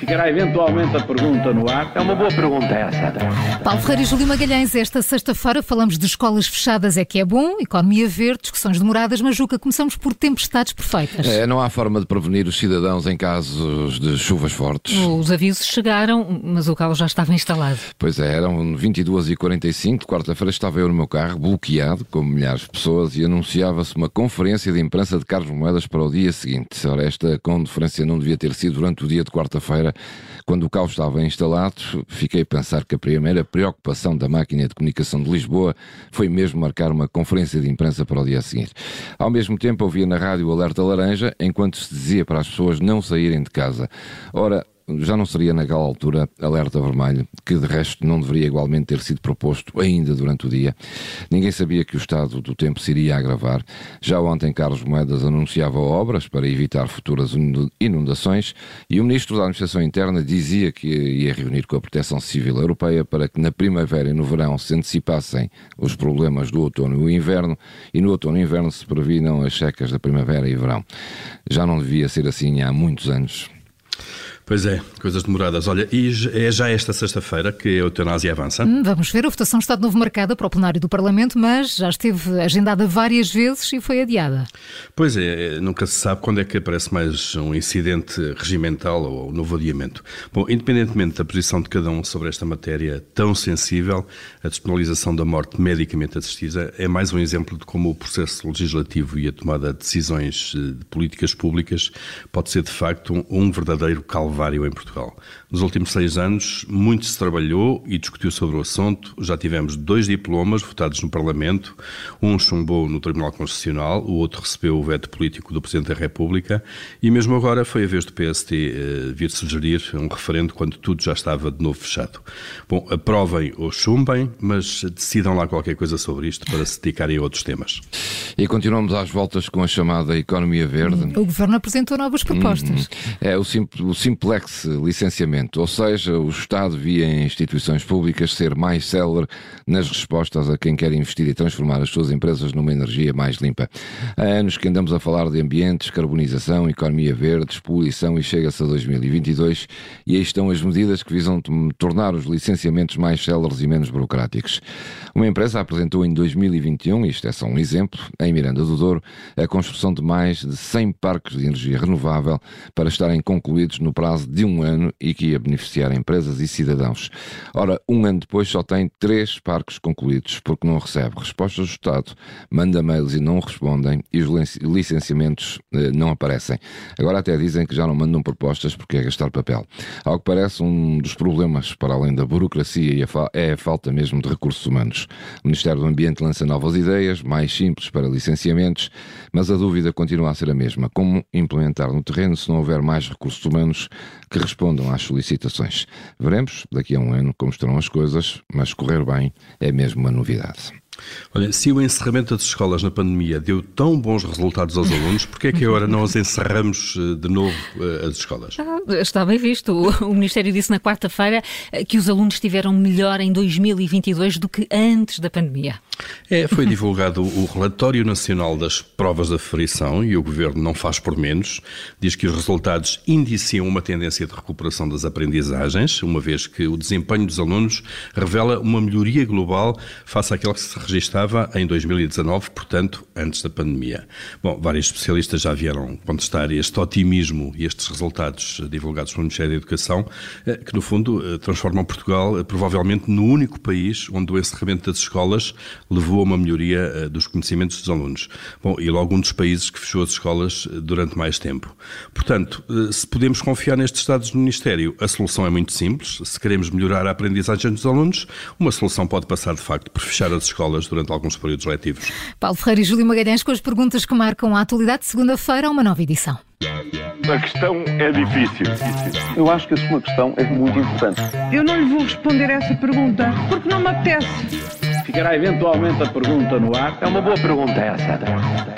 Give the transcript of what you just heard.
Ficará eventualmente a pergunta no ar. É uma boa pergunta essa. Paulo Ferreira e Júlio Magalhães, esta sexta-feira falamos de escolas fechadas é que é bom, economia verde, discussões demoradas, mas Juca, começamos por tempestades perfeitas. É, não há forma de prevenir os cidadãos em casos de chuvas fortes. Os avisos chegaram, mas o caos já estava instalado. Pois é, eram 22h45, quarta-feira estava eu no meu carro, bloqueado, como milhares de pessoas, e anunciava-se uma conferência de imprensa de Carlos Moedas para o dia seguinte. Ora, esta conferência não devia ter sido durante o dia de quarta-feira, quando o caos estava instalado, fiquei a pensar que a primeira preocupação da máquina de comunicação de Lisboa foi mesmo marcar uma conferência de imprensa para o dia seguinte. Ao mesmo tempo, ouvia na rádio o alerta laranja, enquanto se dizia para as pessoas não saírem de casa. Ora, já não seria naquela altura alerta vermelho, que de resto não deveria igualmente ter sido proposto ainda durante o dia. Ninguém sabia que o estado do tempo se iria agravar. Já ontem Carlos Moedas anunciava obras para evitar futuras inundações e o ministro da Administração Interna dizia que ia reunir com a Proteção Civil Europeia para que na primavera e no verão se antecipassem os problemas do outono e o inverno e no outono e inverno se previnam as secas da primavera e verão. Já não devia ser assim há muitos anos. Pois é, coisas demoradas. Olha, e é já esta sexta-feira que a eutanásia avança? Hum, vamos ver, a votação está de novo marcada para o plenário do Parlamento, mas já esteve agendada várias vezes e foi adiada. Pois é, nunca se sabe quando é que aparece mais um incidente regimental ou um novo adiamento. Bom, independentemente da posição de cada um sobre esta matéria tão sensível, a despenalização da morte medicamente assistida é mais um exemplo de como o processo legislativo e a tomada de decisões eh, de políticas públicas pode ser de facto um, um verdadeiro calvário Calvário em Portugal. Nos últimos seis anos, muito se trabalhou e discutiu sobre o assunto. Já tivemos dois diplomas votados no Parlamento. Um chumbou no Tribunal Constitucional, o outro recebeu o veto político do Presidente da República. E mesmo agora foi a vez do PST eh, vir sugerir um referendo quando tudo já estava de novo fechado. Bom, aprovem ou chumbem, mas decidam lá qualquer coisa sobre isto para se dedicarem a outros temas. E continuamos às voltas com a chamada economia verde. O Governo apresentou novas propostas. Uhum. É o, simples, o simplex licenciamento, ou seja, o Estado via em instituições públicas ser mais célere nas respostas a quem quer investir e transformar as suas empresas numa energia mais limpa. Há anos que andamos a falar de ambiente, descarbonização, economia verde, poluição e chega-se a 2022 e aí estão as medidas que visam tornar os licenciamentos mais céleres e menos burocráticos. Uma empresa apresentou em 2021, isto é só um exemplo, em Miranda do Douro, a construção de mais de 100 parques de energia renovável para estarem concluídos no prazo de um ano e que ia beneficiar empresas e cidadãos. Ora, um ano depois só tem três parques concluídos, porque não recebe respostas do Estado, manda mails e não respondem e os licenciamentos eh, não aparecem. Agora até dizem que já não mandam propostas porque é gastar papel. Ao que parece, um dos problemas, para além da burocracia, é a falta mesmo de recursos humanos. O Ministério do Ambiente lança novas ideias, mais simples para licenciamentos, mas a dúvida continua a ser a mesma. Como implementar no terreno se não houver mais recursos humanos que respondam às solicitações? Veremos daqui a um ano como estarão as coisas, mas correr bem é mesmo uma novidade. Olha, se o encerramento das escolas na pandemia deu tão bons resultados aos alunos, porquê é que agora não as encerramos eh, de novo eh, as escolas? Ah, está bem visto. O Ministério disse na quarta-feira eh, que os alunos estiveram melhor em 2022 do que antes da pandemia. É, foi divulgado o Relatório Nacional das Provas da Aferição e o Governo não faz por menos. Diz que os resultados indiciam uma tendência de recuperação das aprendizagens, uma vez que o desempenho dos alunos revela uma melhoria global face àquela que se registava em 2019, portanto, antes da pandemia. Bom, vários especialistas já vieram contestar este otimismo e estes resultados divulgados pelo Ministério da Educação, eh, que no fundo eh, transformam Portugal eh, provavelmente no único país onde o encerramento das escolas levou a uma melhoria dos conhecimentos dos alunos. Bom, e logo um dos países que fechou as escolas durante mais tempo. Portanto, se podemos confiar nestes dados do Ministério, a solução é muito simples. Se queremos melhorar a aprendizagem dos alunos, uma solução pode passar de facto por fechar as escolas escolas durante alguns períodos letivos. Paulo Ferreira e Júlio Magalhães com as perguntas que marcam a atualidade. Segunda-feira, uma nova edição. A questão é difícil. Eu acho que a sua questão é muito importante. Eu não lhe vou responder essa pergunta porque não me apetece. Ficará eventualmente a pergunta no ar. É uma boa pergunta essa.